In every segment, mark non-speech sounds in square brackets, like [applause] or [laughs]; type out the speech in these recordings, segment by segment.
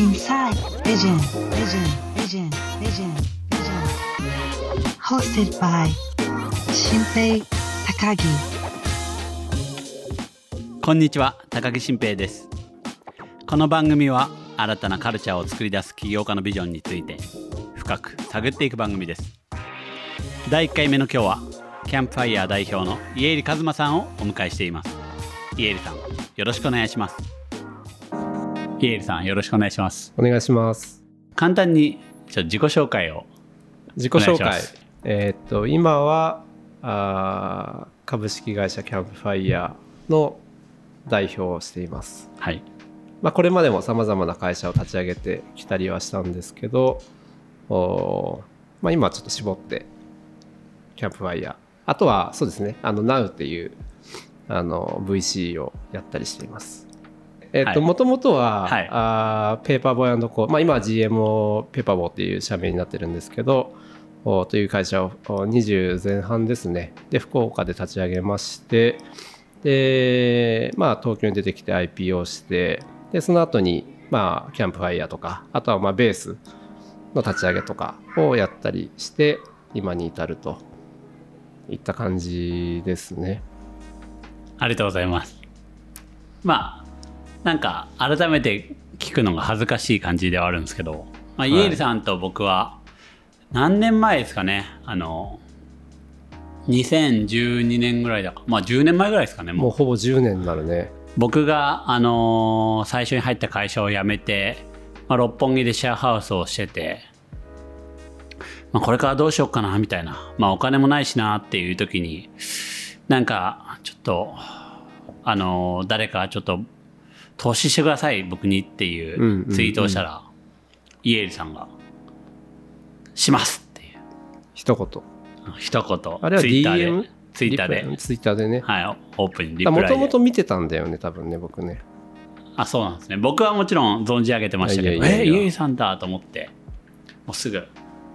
Inside Vision, Vision, Vision, Vision, Vision. Hosted by Shinpei Takagi. こんにちは高木新平ですこの番組は新たなカルチャーを作り出す起業家のビジョンについて深く探っていく番組です第1回目の今日はキャンプファイヤー代表の家入一馬さんをお迎えしています家入さんよろしくお願いします家入さんよろしくお願いしますお願いします。簡単にちょっと自己紹介を自己紹介。えーっと、今はあー株式会社キャンプファイヤーの代表をしています。はいまあ、これまでもさまざまな会社を立ち上げてきたりはしたんですけど、おーまあ、今はちょっと絞って、キャンプファイヤー。あとは、そうですね、あの、Now っていうあの VC をやったりしています。えっと、はいもともとは、はいあーペーパーボーイコー、まあ、今は GMO ペーパーボーっていう社名になってるんですけど、おという会社をお20前半ですね。で、福岡で立ち上げまして、で、まあ、東京に出てきて IPO して、で、その後に、まあ、キャンプファイヤーとか、あとは、まあ、ベースの立ち上げとかをやったりして、今に至るといった感じですね。ありがとうございます。まあ、なんか改めて聞くのが恥ずかしい感じではあるんですけど、まあ、い。イエールさんと僕は何年前ですかね、あの、2012年ぐらいだか、まあ10年前ぐらいですかね、もう。もうほぼ10年になるね。僕が、あのー最初に入った会社を辞めて、まあ、六本木でシェアハウスをしてて、まあ、これからどうしようかなみたいな、まあ、お金もないしなっていう時になんかちょっとあのー誰かちょっと投資してください僕にっていうツイートをしたら、イエールさんが「します」っていう。一言。一言。あれはツイッター DM？でツイッターで。ツイッターでね。はいオープン。にリプライで。もともと見てたんだよね、多分ね、僕ね。あそうなんですね。僕はもちろん存じ上げてましたけどいやいやいやえイエイさんだと思って。もうすぐ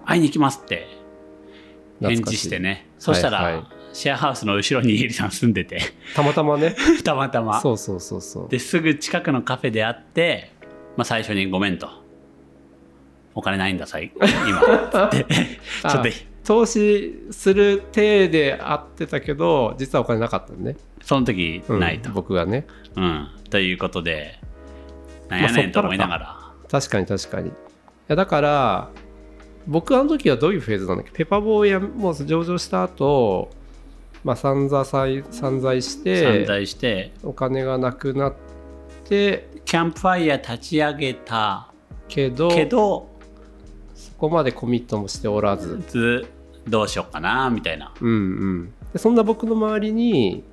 会いに行きますって。返事してね。そしたら、はいはいシェアハウスの後ろにイエリさん住んでて。たまたまね。[laughs] たまたま。そうそうそうそう。ですぐ近くのカフェで会って、まあ、最初に「ごめん」と「お金ないんださい。今」[laughs] って。ちょっと。あ投資する体で会ってたけど、実はお金なかったのね。その時うんないと、僕がね。うん。ということでなんやねんと思いながら、確かに確かに。いやだから、僕あの時はどういうフェーズなんだっけ？ペーパーボーイやもう上場した後、まあ散財散財し散て、財して。お金がなくなって、キャンプファイヤー立ち上げた。けど、けどそこまでコミットもしておらず、ずどうしようかなみたいな。うんうん、でそんな僕の周りに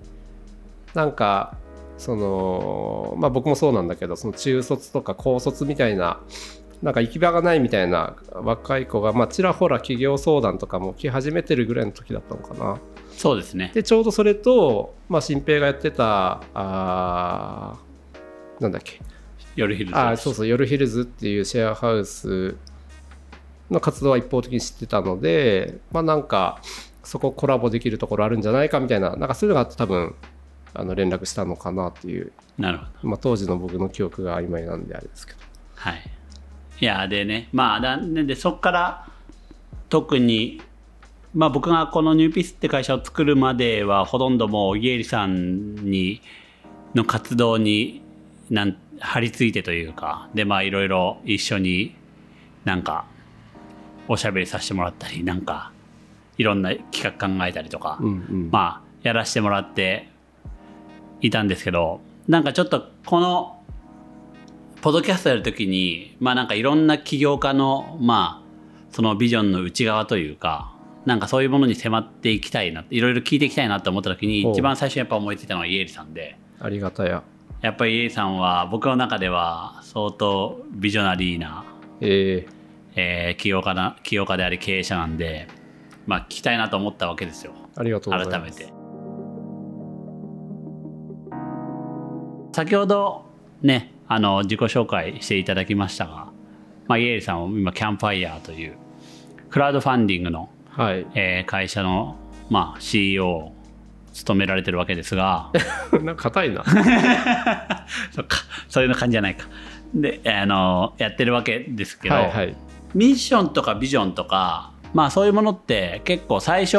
なんかそのまあ僕もそうなんだけどその中卒とか高卒みたいななんか行き場がないみたいな若い子が、まあ、ちらほら企業相談とかも来始めてるぐらいの時だったのかな。そうですね。でちょうどそれと、まあ、新平がやってたあーなんだっけ？夜昼あーそうそう夜ヒルズっていうシェアハウスの活動は一方的に知ってたのでまあなんかそこコラボできるところあるんじゃないかみたいななんかそういうのがあって多分あの連絡したのかなっていう、なるほど。まあ、当時の僕の記憶が曖昧なんであれですけど。はい。いやでねまあだねでそっから特にまあ僕がこのニューピースって会社を作るまではほとんどもうイエリさんにの活動になん張り付いてというかでまあいろいろ一緒になんかおしゃべりさせてもらったりなんかいろんな企画考えたりとか、うんうん。まあやらせてもらっていたんですけどなんかちょっとこのポッドキャストやるときにまあなんかいろんな起業家のまあそのビジョンの内側というかなんかそういうものに迫っていきたいないろいろ聞いていきたいなと思った時に一番最初にやっぱ思いついたのはイエリさんでありがたや。やっぱりイエリさんは僕の中では相当ビジョナリーな、ええー起業家な起業家であり経営者なんでまあ聞きたいなと思ったわけですよ。ー、ありがとうございます。改めて。先ほどねあの自己紹介していただきましたが、まあ、イエールさんは今キャンプファイヤーというクラウドファンディングの、はい。えー会社の、まあ、CEO を務められてるわけですが。[laughs] なんか硬いな。[laughs] そっか。そういう感じじゃないか。であのやってるわけですけど、はいはい。ミッションとかビジョンとかまあそういうものって結構最初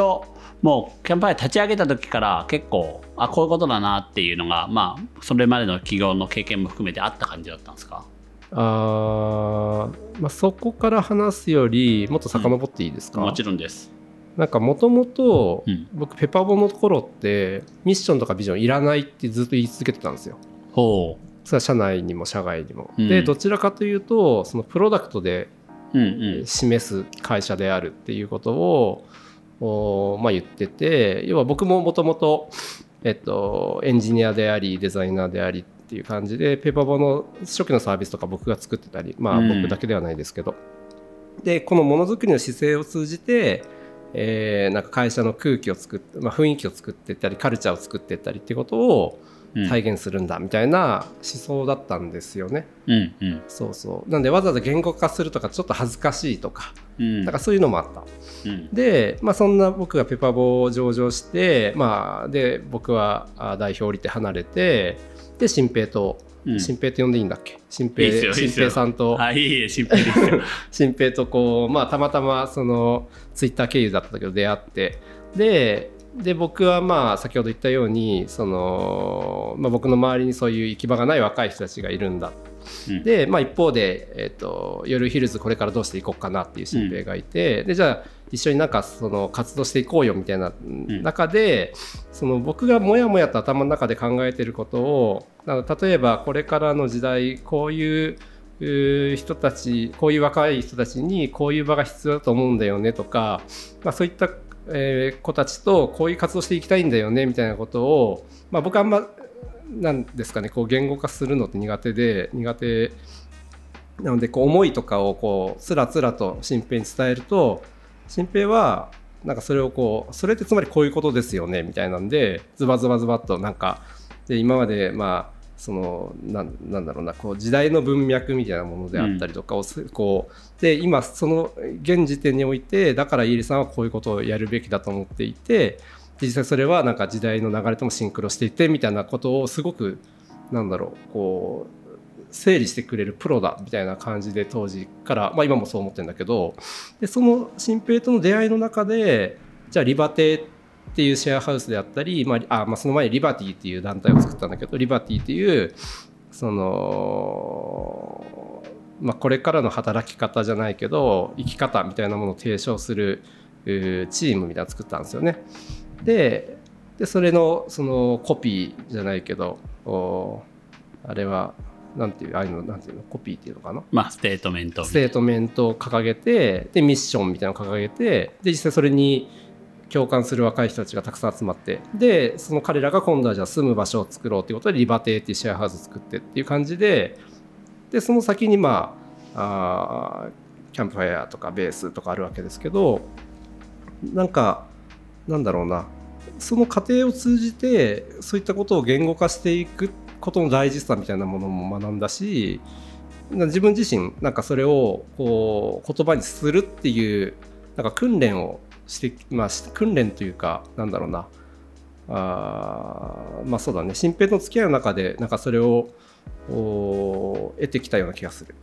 もうキャンプファイ立ち上げた時から結構あこういうことだなっていうのがまあそれまでの起業の経験も含めてあった感じだったんですか？あーまあ、そこから話すよりもっと遡っていいですか、もちろんです。なんかもともとうん僕ペパボの頃ってミッションとかビジョンいらないってずっと言い続けてたんですよほそれは社内にも社外にも、うんでどちらかというとそのプロダクトでう。うんうん。示す会社であるっていうことを、おまあ、言ってて要は僕ももともとえっとエンジニアでありデザイナーでありっていう感じでペーパーボの初期のサービスとか僕が作ってたりまあうん。僕だけではないですけど、でこのものづくりの姿勢を通じてえーなんか会社の空気を作って、まあ、雰囲気を作っていったりカルチャーを作っていったりっていうことをうん。体現するんだみたいな思想だったんですよね。うんうん。そうそう。なんでわざわざ言語化するとかちょっと恥ずかしいとかうん。なんかそういうのもあった。うん。で、まあ、そんな僕がペパボを上場して、まあ、で僕はあ代表降りて離れてで新平と、うん。新平って呼んでいいんだっけ？新平新平さんと。[laughs] 新平とこう、まあ、たまたまそのツイッター経由だったけど出会ってでで僕はまあ先ほど言ったようにその、まあ、僕の周りにそういう行き場がない若い人たちがいるんだうん。で、まあ、一方で、えっと夜ヒルズこれからどうしていこうかなっていう新兵がいて、でじゃあ一緒になんかその活動していこうよみたいな中で、その僕がもやもやと頭の中で考えてることを例えばこれからの時代こういううー人たちこういう若い人たちにこういう場が必要だと思うんだよねとか、まあ、そういった、えー子たちとこういう活動していきたいんだよねみたいなことを、まあ、僕はあんまなんですかねこう言語化するのって苦手で苦手。なのでこう思いとかをこうつらつらと新平に伝えると新平はなんかそれをこうそれってつまりこういうことですよねみたいなんでズバズバズバっとなんかで今までまあそのなんなんだろうなこう時代の文脈みたいなものであったりとかをす、こうで今その現時点においてだからイーリさんはこういうことをやるべきだと思っていて実際それはなんか時代の流れともシンクロしていてみたいなことをすごくなんだろうこう整理してくれるプロだみたいな感じで当時から、まあ、今もそう思ってるんだけどでその新平との出会いの中でじゃあリバテっていうシェアハウスであったり、まああまあ、その前にリバティっていう団体を作ったんだけどリバティっていうその、まあ、これからの働き方じゃないけど生き方みたいなものを提唱するチームみたいなの作ったんですよね。ででそれのそのコピーじゃないけどおあれはなんていうああいうのなんていうのコピーっていうのかな？まあステートメント。ステートメントを掲げてでミッションみたいなのを掲げてで実際それに共感する若い人たちがたくさん集まってでその彼らが今度はじゃあ住む場所を作ろうということでリバ邸っていうシェアハウスを作ってっていう感じででその先にまああーキャンプファイヤーとかベースとかあるわけですけどなんかなんだろうな。その過程を通じてそういったことを言語化していくことの大事さみたいなものも学んだし自分自身なんかそれをこう言葉にするっていうなんか訓練をしてまあ訓練というかなんだろうな。あまあそうだね。新平の付き合いの中でなんかそれを得てきたような気がする。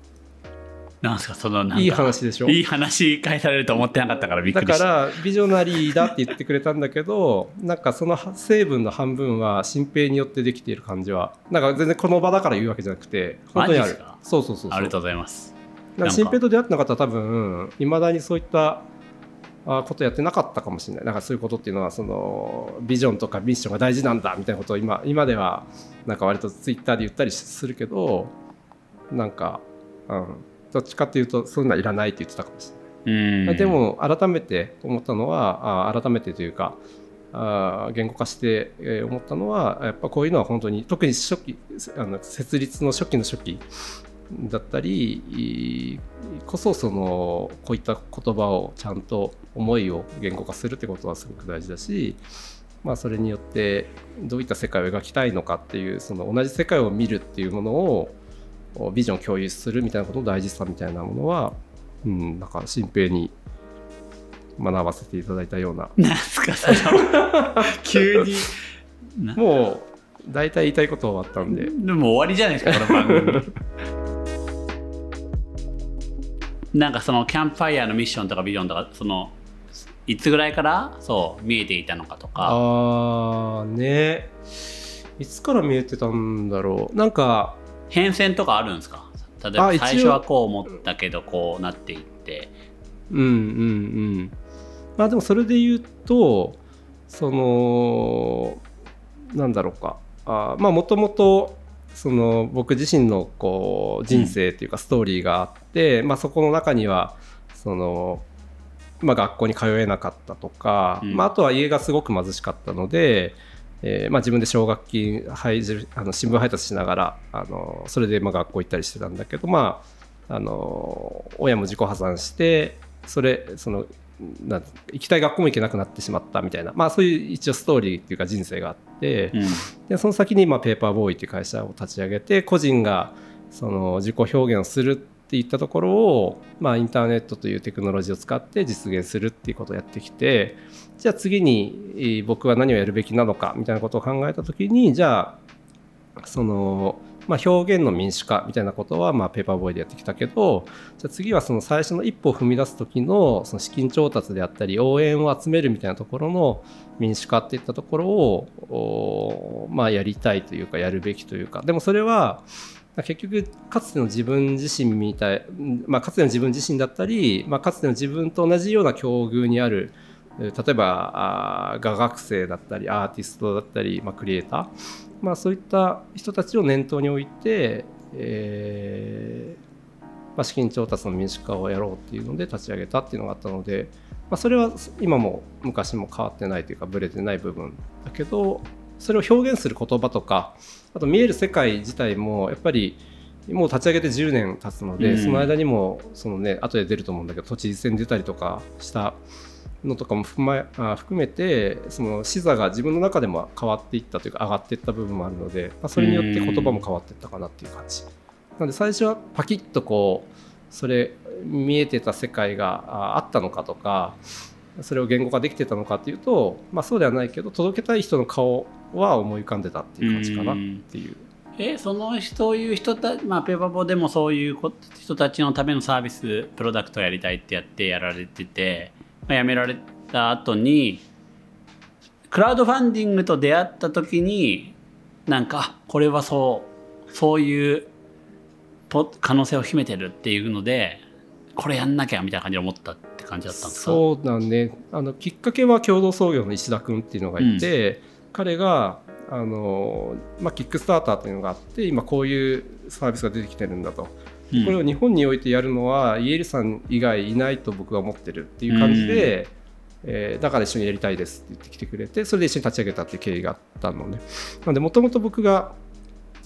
なんすかそのなんかいい話でしょ？いい話返されると思ってなかったからびっくだかりした。らビジョナリーだって言ってくれたんだけどなんかその成分の半分は新平によってできている感じはなんか全然この場だから言うわけじゃなくて本当にある。そうそうそうそう。ありがとうございます。なんか新平と出会ってなかったら多分いまだにそういったあことやってなかったかもしれない。なんかそういうことっていうのはそのビジョンとかミッションが大事なんだみたいなことを今今ではなんか割とツイッターで言ったりするけどなんか、うん、どっちかっていうとそういうのはいらないって言ってたかもしれない。うん。でも改めて思ったのはあ改めてというかあ言語化してえー思ったのはやっぱこういうのは本当に特に初期あの設立の初期の初期だったりいこそそのこういった言葉をちゃんと思いを言語化するってことはすごく大事だし、まあ、それによってどういった世界を描きたいのかっていうその同じ世界を見るっていうものをビジョンを共有するみたいなことの大事さみたいなものは、うん、なんか新平に学ばせていただいたような。なんすかその。[laughs] 急に。な。もう大体言いたいことは終わったんで。でも終わりじゃないですかこの番組。[laughs] なんかそのキャンプファイヤーのミッションとかビジョンとかそのいつぐらいからそう見えていたのかとか。ああね。いつから見えてたんだろう。なんか変遷とかあるんですか？例えば最初はこう思ったけどこうなっていって。うんうんうん。まあでもそれで言うとそのなんだろうか。あまあもともとその僕自身のこう人生っていうかストーリーがあって、まあそこの中にはそのまあ、学校に通えなかったとか、うん。まあ、あとは家がすごく貧しかったので、えーまあ、自分で奨学金配じあの新聞配達しながらあのそれでまあ学校行ったりしてたんだけど、まあ、あの親も自己破産してそれそのなん行きたい学校も行けなくなってしまったみたいな、まあ、そういう一応ストーリーっていうか人生があって、うん。でその先にまあペーパーボーイっていう会社を立ち上げて個人がその自己表現をするっていったところを、まあ、インターネットというテクノロジーを使って実現するっていうことをやってきてじゃあ次に僕は何をやるべきなのかみたいなことを考えた時にじゃあその、まあ、表現の民主化みたいなことは、まあ、ペーパーボーイでやってきたけどじゃあ次はその最初の一歩を踏み出す時のその資金調達であったり応援を集めるみたいなところの民主化っていったところを、まあ、やりたいというかやるべきというか。でもそれは結局かつての自分自身みたい、まあ、かつての自分自身だったり、まあ、かつての自分と同じような境遇にある例えば画学生だったりアーティストだったり、まあ、クリエイター、まあ、そういった人たちを念頭に置いて、えーまあ、資金調達の民主化をやろうっていうので立ち上げたっていうのがあったので、まあ、それは今も昔も変わってないというかブレてない部分だけどそれを表現する言葉とかあと見える世界自体もやっぱりもう立ち上げて10年経つので、うん。その間にもそのね後で出ると思うんだけど都知事選出たりとかしたのとかも含,、ま、あ含めてその視座が自分の中でも変わっていったというか上がっていった部分もあるので、まあ、それによって言葉も変わっていったかなっていう感じ。なので最初はパキッとこうそれ見えてた世界があったのかとかそれを言語化できてたのかっていうと、まあ、そうではないけど届けたい人の顔は思い浮かんでたっていう感じかなっていう。えそのそういう人たまあペーパーボーでもそういうこ人たちのためのサービスプロダクトをやりたいってやってやられてて、辞められた後にクラウドファンディングと出会った時になんかあこれはそうそういうポ可能性を秘めてるっていうのでこれやんなきゃみたいな感じで思ったって感じだったんですか？そうだね。あのきっかけは共同創業の石田君っていうのがいて、彼があの、まあ、キックスターターっていうのがあって今こういうサービスが出てきてるんだと、うん。これを日本においてやるのはイエルさん以外いないと僕は思ってるっていう感じで、えーだから一緒にやりたいですって言ってきてくれてそれで一緒に立ち上げたっていう経緯があったのね。なのでもともと僕が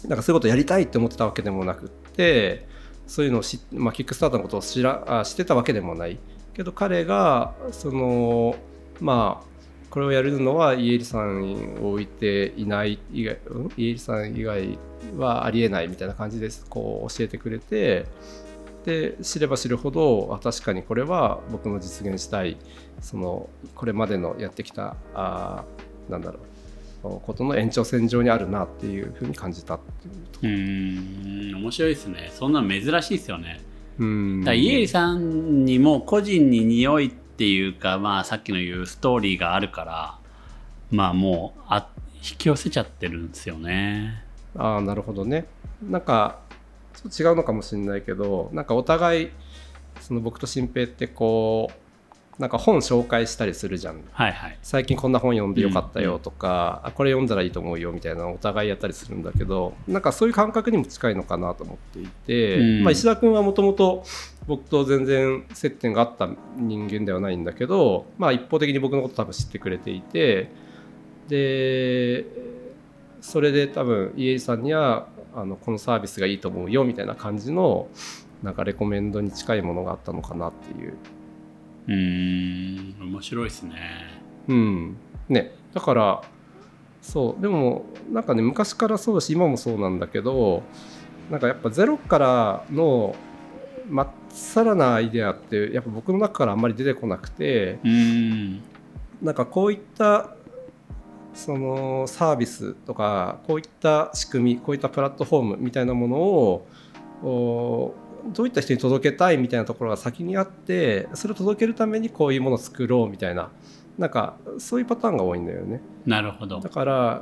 なんかそういうことやりたいって思ってたわけでもなくってそういうのをし、まあ、キックスターターのことを知らあ知ってたわけでもない。けど彼がそのまあこれをやるのはイエリさんを置いていない以外、うん、イエリさん以外はありえないみたいな感じです。こう教えてくれてで知れば知るほどあ確かにこれは僕の実現したい。そのこれまでのやってきたあーなんだろう。ことの延長線上にあるなっていうふうに感じたっていうとうーん面白いですね。そんなの珍しいですよね。うん。だからイエリさんにも個人に匂いってていうか、まあ、さっきの言うストーリーがあるからまあもうあ引き寄せちゃってるんですよね。ああなるほどねなんかちょっと違うのかもしれないけどなんかお互いその僕と新平ってこうなんか本紹介したりするじゃん。はいはい。最近こんな本読んでよかったよとか、あこれ読んだらいいと思うよみたいなお互いやったりするんだけどなんかそういう感覚にも近いのかなと思っていて、うん。まあ、石田君はもともと僕と全然接点があった人間ではないんだけど、まあ、一方的に僕のこと多分知ってくれていてでそれで多分家入さんにはあのこのサービスがいいと思うよみたいな感じのなんかレコメンドに近いものがあったのかなっていううーん。面白いですね。うん。ね。だからそう。でもなんかね昔からそうだし今もそうなんだけどなんかやっぱゼロからのまっさらなアイデアってやっぱ僕の中からあんまり出てこなくてうーん。なんかこういったそのサービスとかこういった仕組みこういったプラットフォームみたいなものをおどういった人に届けたいみたいなところが先にあってそれを届けるためにこういうものを作ろうみたいななんかそういうパターンが多いんだよね。なるほど。だから、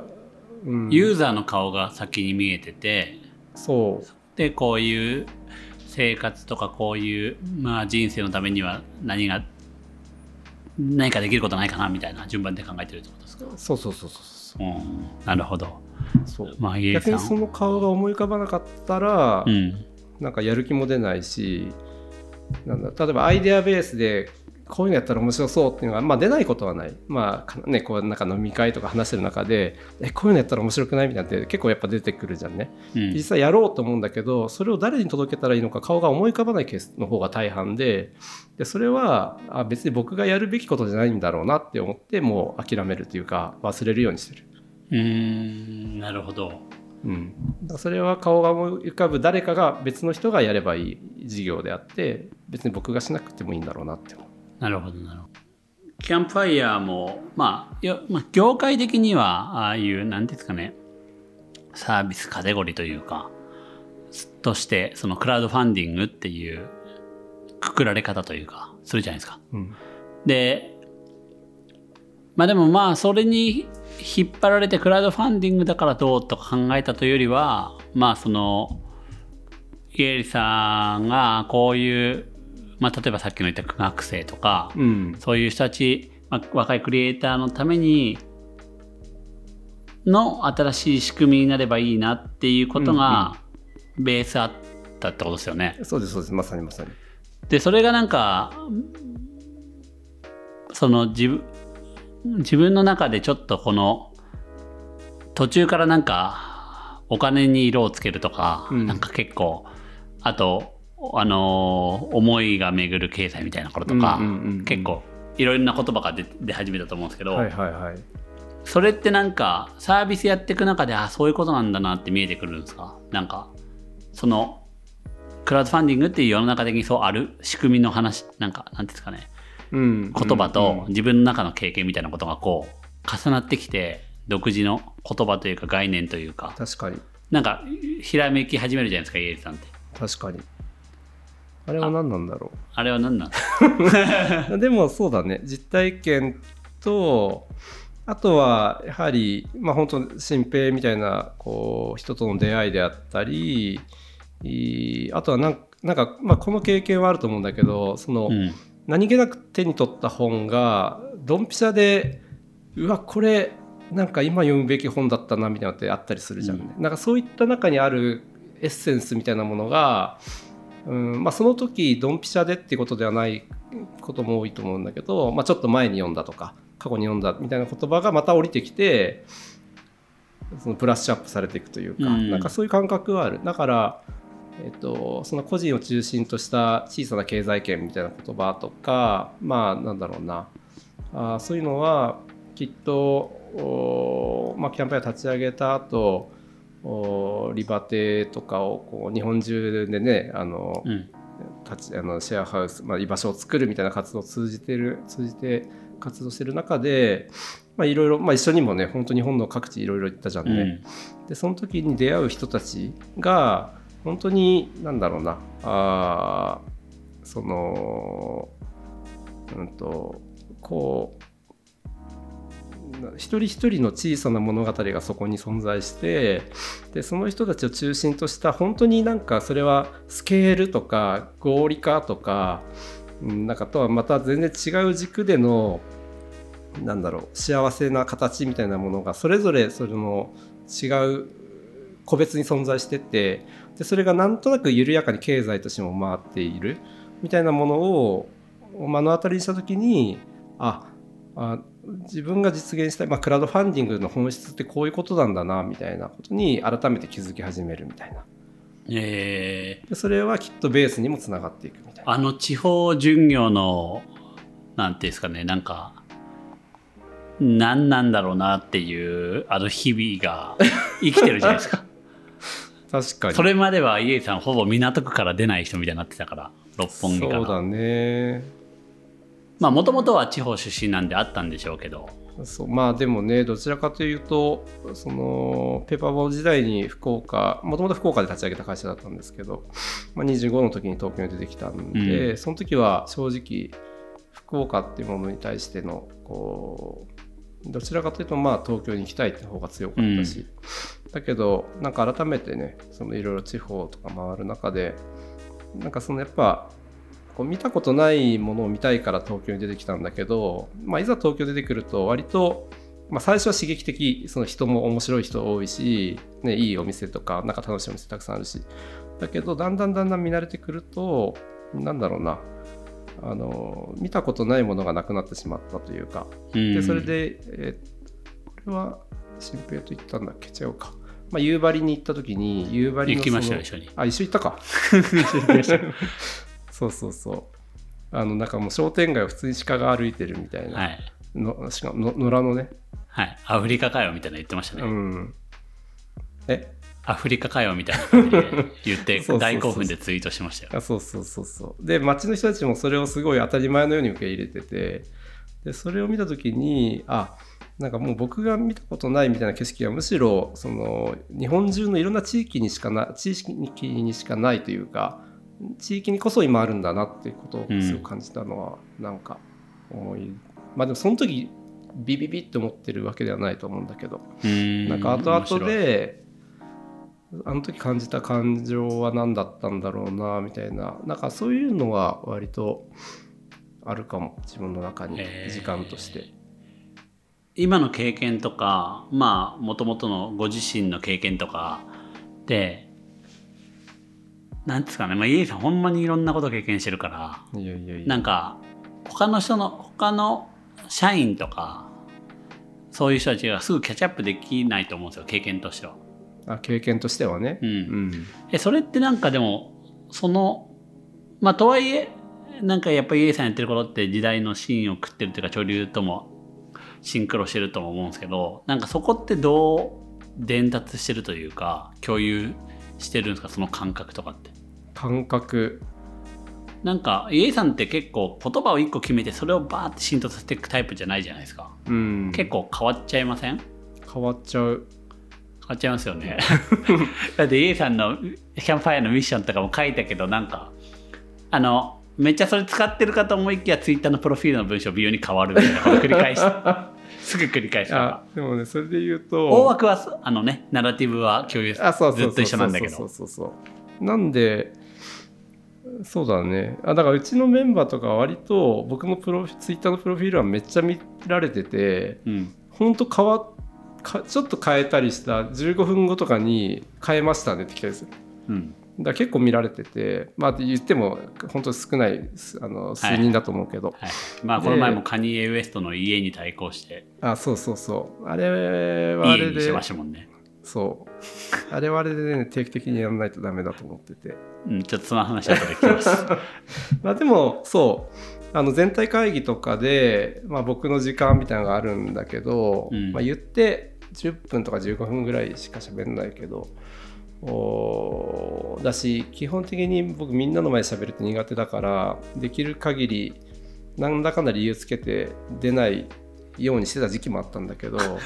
うん、ユーザーの顔が先に見えててそう。でこういう生活とかこういう、まあ、人生のためには何が何かできることないかなみたいな順番で考えてるってことですか、そうそうそうそうう。ん、なるほど。そう。まあ家逆にその顔が思い浮かばなかったら、うんなんかやる気も出ないしなんだ例えばアイデアベースでこういうのやったら面白そうっていうのが、まあ、出ないことはない、まあかね、こうなんか飲み会とか話してる中でえこういうのやったら面白くないみたいなのって結構やっぱ出てくるじゃんね。うん。実際やろうと思うんだけどそれを誰に届けたらいいのか顔が思い浮かばないケースの方が大半ででそれはあ別に僕がやるべきことじゃないんだろうなって思ってもう諦めるというか忘れるようにしてる。うーんなるほどうん、だそれは顔が思い浮かぶ誰かが別の人がやればいい事業であって別に僕がしなくてもいいんだろうなって思う。なるほどなるほど。キャンプファイヤーもまあよまあ業界的にはああいう何ていうんですかねサービスカテゴリーというかとしてそのクラウドファンディングっていうくくられ方というかするじゃないですか。うん。でまあでもまあそれに引っ張られてクラウドファンディングだからどうとか考えたというよりはまあそのイエリさんがこういう、まあ、例えばさっきの言った苦学生とか、うん。そういう人たち、まあ、若いクリエイターのためにの新しい仕組みになればいいなっていうことがベースあったってことですよね。そうですそうです。まさにまさに。でそれがなんかその自分自分の中でちょっとこの途中からなんかお金に色をつけるとか、うん。なんか結構あとあのー思いが巡る経済みたいなこととか、うんうんうんうん。結構いろいろな言葉が出出始めたと思うんですけど、はいはいはい。それってなんかサービスやっていく中であそういうことなんだなって見えてくるんですか？なんかそのクラウドファンディングっていう世の中的にそうある仕組みの話なんかなんていうんですかね。うん言葉うんと自分の中の経験みたいなことがこう重なってきて独自の言葉というか概念というか。確かに。なんかひらめき始めるじゃないですかイエリさんって。確かに。あ。れは何なんだろあれは何なん？[laughs] でもそうだね。実体験とあとはやはりまあ本当新平みたいなこう人との出会いであったりいあとはなんなんか、まあ、この経験はあると思うんだけどその、うん何気なく手に取った本がドンピシャでうわこれなんか今読むべき本だったなみたいなのってあったりするじゃんね、なんかそういった中にあるエッセンスみたいなものが、うんまあ、その時ドンピシャでっていうことではないことも多いと思うんだけど、まあ、ちょっと前に読んだとか過去に読んだみたいな言葉がまた降りてきてそのブラッシュアップされていくというか、うん。なんかそういう感覚はある。だからえっと、その個人を中心とした小さな経済圏みたいな言葉とかまあなんだろうな。あーそういうのはきっと、まあ、キャンペーン立ち上げた後リバテとかをこう日本中でねあの、うん。立ちあのシェアハウス、まあ、居場所を作るみたいな活動を通じてる通じて活動してる中で、まあ、いろいろ、まあ、一緒にもね本当日本の各地いろいろ行ったじゃんね。うん。でその時に出会う人たちが本当になんだろうな。あそのうんとこう一人一人の小さな物語がそこに存在してでその人たちを中心とした本当になんかそれはスケールとか合理化とかなんかとはまた全然違う軸でのなんだろう幸せな形みたいなものがそれぞれその違う個別に存在しててでそれがなんとなく緩やかに経済としても回っているみたいなものを目の当たりにした時にああ自分が実現したい、まあ、クラウドファンディングの本質ってこういうことなんだなみたいなことに改めて気づき始めるみたいな。え。ーでそれはきっとベースにもつながっていくみたいな。あの地方巡業のなんていうんですかねなんか何なんだろうなっていうあの日々が生きてるじゃないですか [laughs] 確かに。それまでは家さんほぼ港区から出ない人みたいになってたから六本木から。そうだね。まあもともとは地方出身なんであったんでしょうけど。そうまあでもねどちらかというとそのペーパーボー時代に福岡もともと福岡で立ち上げた会社だったんですけど、まあ、25の時に東京に出てきたんで、うん。その時は正直福岡っていうものに対してのこうどちらかというとまあ東京に行きたいって方が強かったし、だけどなんか改めてねそのいろいろ地方とか回る中でなんかそのやっぱこう見たことないものを見たいから東京に出てきたんだけど、まあ、いざ東京出てくると割と、まあ、最初は刺激的その人も面白い人多いし、ね、いいお店とかなんか楽しいお店たくさんあるし。だけどだんだんだんだん見慣れてくるとなんだろうなあの見たことないものがなくなってしまったというか。うん。でそれで、えーこれは新平と言ったんだっけ？違うか、まあ、夕張に行った時に夕張の行きました一緒に。あ一緒行ったか。[laughs] [laughs] そうそうそう。あのなんかもう商店街を普通に鹿が歩いてるみたいな、はい。のしかもの野良のね。はい。アフリカかよみたいなの言ってましたね、うん。えアフリカかよみたいな感じで言って [laughs] 大興奮でツイートしてましたよ。あそうそうそうそう。で街の人たちもそれをすごい当たり前のように受け入れててでそれを見た時にあなんかもう僕が見たことないみたいな景色がむしろその日本中のいろんな地域にしかな地域にしかないというか地域にこそ今あるんだなっていうことをすごく感じたのはなんか思い、まあでもその時ビビビって思ってるわけではないと思うんだけど。うん。なんか後々であの時感じた感情は何だったんだろうなみたいななんかそういうのは割とあるかも自分の中に時間として。今の経験とかまあもともとのご自身の経験とかでなんですかねまあ家さんほんまにいろんなこと経験してるからいやいやいやなんか他の人の他の社員とかそういう人たちがすぐキャッチアップできないと思うんですよ経験としては。あ経験としてはね。うんうんえそれってなんかでもそのまあとはいえなんかやっぱりイエさんやってることって時代の芯を食ってるというか潮流ともシンクロしてるとも思うんですけどなんかそこってどう伝達してるというか共有してるんですかその感覚とかって？感覚なんかイエさんって結構言葉を一個決めてそれをバーって浸透させていくタイプじゃないじゃないですか。うん結構変わっちゃいません？変わっちゃう。変わっちゃいますよね。[laughs] だってイエさんのキャンプファイアのミッションとかも書いたけどなんかあのめっちゃそれ使ってるかと思いきやツイッターのプロフィールの文章微妙に変わるみたいなこと繰り返し [laughs] すぐ繰り返しとかあでもねそれで言うと大枠はあのねナラティブは共有ずっと一緒なんだけどそうそう。そうそうなんでそうだね。あだからうちのメンバーとかは割と僕のプロツイッターのプロフィールはめっちゃ見られててうん。ほんと変わかちょっと変えたりした15分後とかに変えましたねって来たりす。るうん。だ結構見られててまあ言っても本当少ないすあの数人だと思うけど、はい、まあこの前もカニエ・ウエストの家に対抗して。あそうそうそう。あれはあれでしましたもんね、そう。あれはあれでね定期的にやらないとダメだと思ってて。うん、ちょっとその話後で聞きます。[laughs] まあでもそう。あの全体会議とかで、まあ、僕の時間みたいなのがあるんだけど、うん。まあ、言って10分とか15分ぐらいしか喋んないけどおーだし基本的に僕みんなの前で喋るって苦手だからできる限り何らかの理由つけて出ないようにしてた時期もあったんだけど [laughs] はい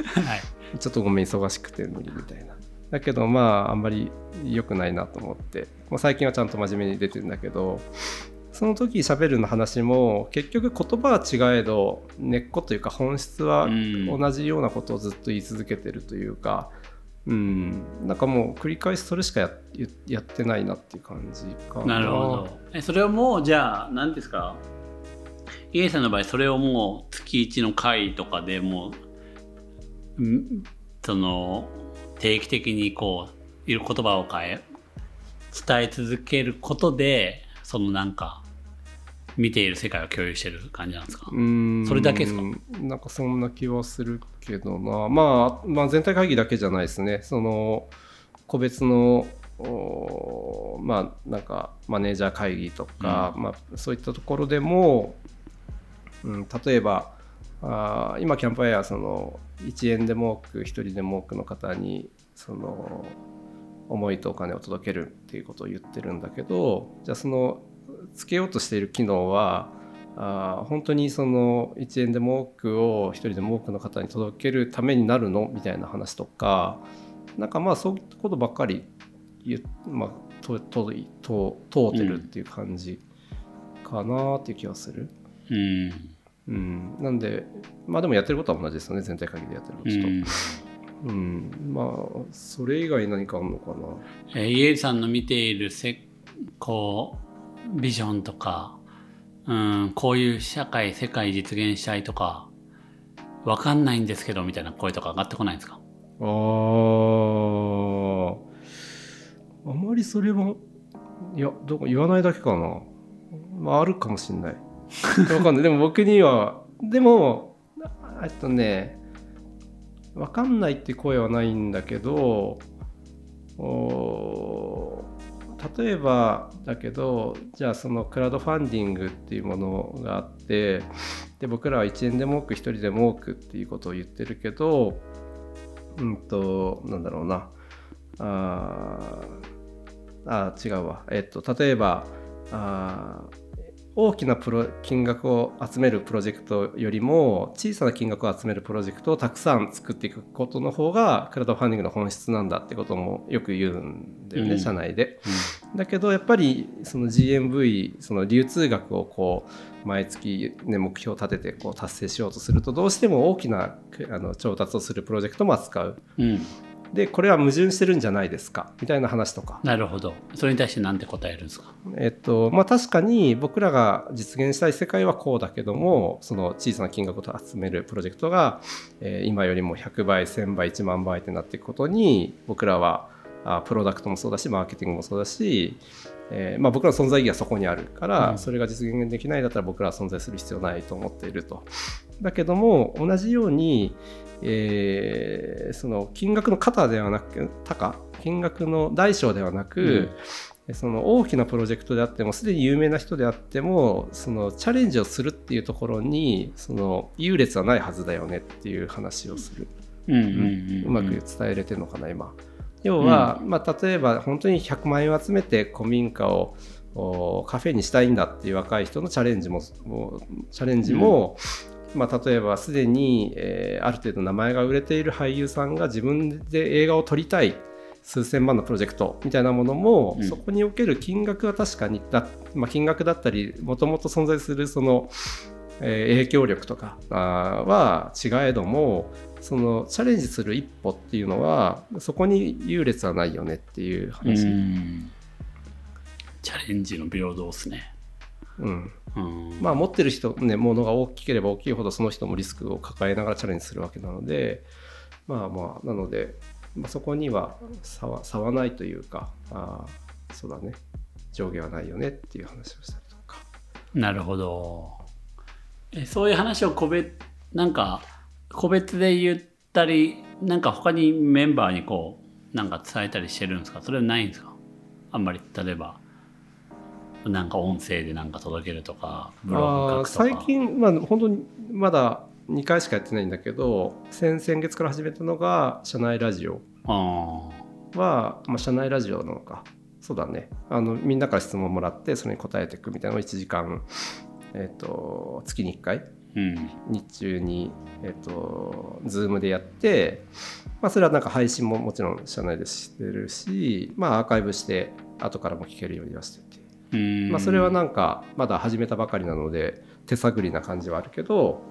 ちょっとごめん忙しくて無理みたいな。だけどまああんまり良くないなと思って、まあ、最近はちゃんと真面目に出てるんだけどその時喋るの話も結局言葉は違えど根っこというか本質はうん。同じようなことをずっと言い続けてるというか、うん、なんかもう繰り返しそれしかややってないなっていう感じかな。なるほど。えそれをもうじゃあ何ですか？イエさんの場合それをもう月1の回とかでもうんその定期的にこういる言葉を変え伝え続けることでそのなんか見ている世界を共有してる感じなんですか、うん。それだけですか？なんかそんな気はするけどな、まあ、まあ全体会議だけじゃないですね。その個別のおまあなんかマネージャー会議とか、まあ、そういったところでも、うん、例えばあー今キャンプファイヤーその1円でも多く1人でも多くの方にその思いとお金を届けるっていうことを言ってるんだけどじゃあそのつけようとしている機能はあ本当にその1円でも多くを1人でも多くの方に届けるためになるのみたいな話とかなんかまあそういったことばっかり言まあ、ととと通ってるっていう感じかなっていう気はする。うんうん、なんでまあでもやってることは同じですよね全体会議でやってることと。うんうん、まあそれ以外何かあるのかな。えーイエリさんの見ているせこうビジョンとか、うん、こういう社会世界実現したいとかわかんないんですけどみたいな声とか上がってこないですか？あー。あまりそれはいやどうか言わないだけかな、まあ、あるかもしんない。わかんない。でも僕にはでもえっとねわかんないって声はないんだけどお例えばだけどじゃあそのクラウドファンディングっていうものがあってで僕らは1円でも多く1人でも多くっていうことを言ってるけどうんとなんだろうな。ああ違うわ。えっと例えばあ大きなプロ金額を集めるプロジェクトよりも小さな金額を集めるプロジェクトをたくさん作っていくことの方がクラウドファンディングの本質なんだってこともよく言うんだよね、うん社内で。だけどやっぱりその GMV その流通額をこう毎月、ね、目標を立ててこう達成しようとするとどうしても大きなあの調達をするプロジェクトも扱う。うんでこれは矛盾してるんじゃないですか？みたいな話とか、なるほど。それに対して何て答えるんですか？えっとまあ、確かに僕らが実現したい世界はこうだけどもその小さな金額を集めるプロジェクトが、えー今よりも100倍1000倍1万倍ってなっていくことに僕らはあプロダクトもそうだしマーケティングもそうだし、えーまあ、僕らの存在意義はそこにあるから、うん。それが実現できないんだったら僕らは存在する必要ないと思っていると。だけども同じように、えーその金額の型ではなく高金額の大小ではなく、その大きなプロジェクトであってもすでに有名な人であってもそのチャレンジをするっていうところにその優劣はないはずだよねっていう話をする、うんうんうんうまく伝えれてるのかな今。要は、まあ、例えば本当に100万円を集めて古民家をおカフェにしたいんだっていう若い人のチャレンジももチャレンジも、まあ、例えばすでに、えーある程度名前が売れている俳優さんが自分で映画を撮りたい数千万のプロジェクトみたいなものも、うん。そこにおける金額は確かにだ、まあ、金額だったりもともと存在するその、えー影響力とかは違えどもそのチャレンジする一歩っていうのはそこに優劣はないよねっていうう話。ん。チャレンジの平等ですね。うん。うん。まあ持ってる人ねものが大きければ大きいほどその人もリスクを抱えながらチャレンジするわけなのでまあまあなので、まあ、そこには差は差はないというかあーそうだね。上下はないよねっていう話をしたりとか。なるほど。えそういう話を個別なんか個別で言ったりなんか他にメンバーにこうなんか伝えたりしてるんですか？それはないんですか？あんまり。例えばなんか音声でなんか届けるとかブログ書くとか。最近まあ本当にまだ2回しかやってないんだけど先々月から始めたのが社内ラジオ。あは、まあ、社内ラジオなのか。そうだね。あのみんなから質問もらってそれに答えていくみたいなのを1時間、えー、と月に1回ーうん。日中に、えっと、ズームでやって、まあ、それはなんか配信ももちろん社内でしてるし、まあ、アーカイブして後からも聞けるようにはしてて、うん。まあ、それはなんかまだ始めたばかりなので手探りな感じはあるけど、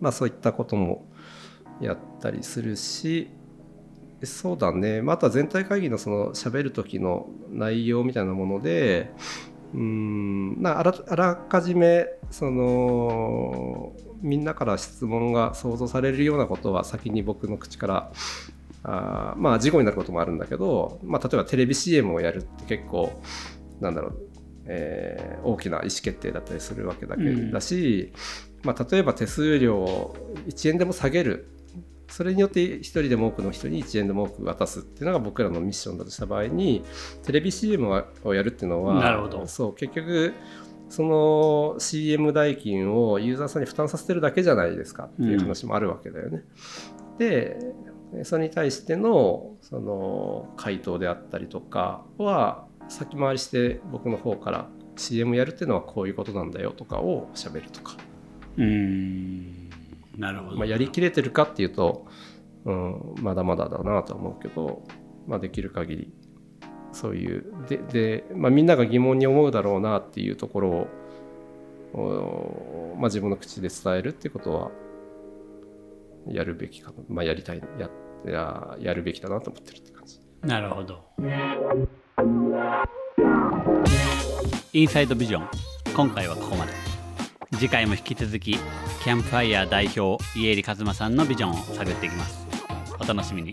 まあ、そういったこともやったりするしそうだね、まあ、あとは全体会議のその喋る時の内容みたいなものでうんなあらあらかじめそのみんなから質問が想像されるようなことは先に僕の口からあまあ事故になることもあるんだけど、まあ、例えばテレビ CM をやるって結構なんだろう、えー大きな意思決定だったりするわけだけうんだし、まあ、例えば手数料を1円でも下げるそれによって1人でも多くの人に1円でも多く渡すっていうのが僕らのミッションだとした場合にテレビ CM をやるっていうのはなるほど。そう結局その CM 代金をユーザーさんに負担させてるだけじゃないですかっていう話もあるわけだよね。でそれに対してのその回答であったりとかは先回りして僕の方から CM やるっていうのはこういうことなんだよとかを喋るとか、うーんなるほど、まあ、やりきれてるかっていうと、うん、まだまだだなとは思うけど、まあ、できる限りそういうでで、まあ、みんなが疑問に思うだろうなっていうところを、おまあ、自分の口で伝えるっていうことはやるべきかな、まあ、やりたいやややるべきだなと思ってるって感じ。なるほど。インサイドビジョン。今回はここまで。次回も引き続きキャンプファイヤー代表家入一馬さんのビジョンを探っていきます。お楽しみに。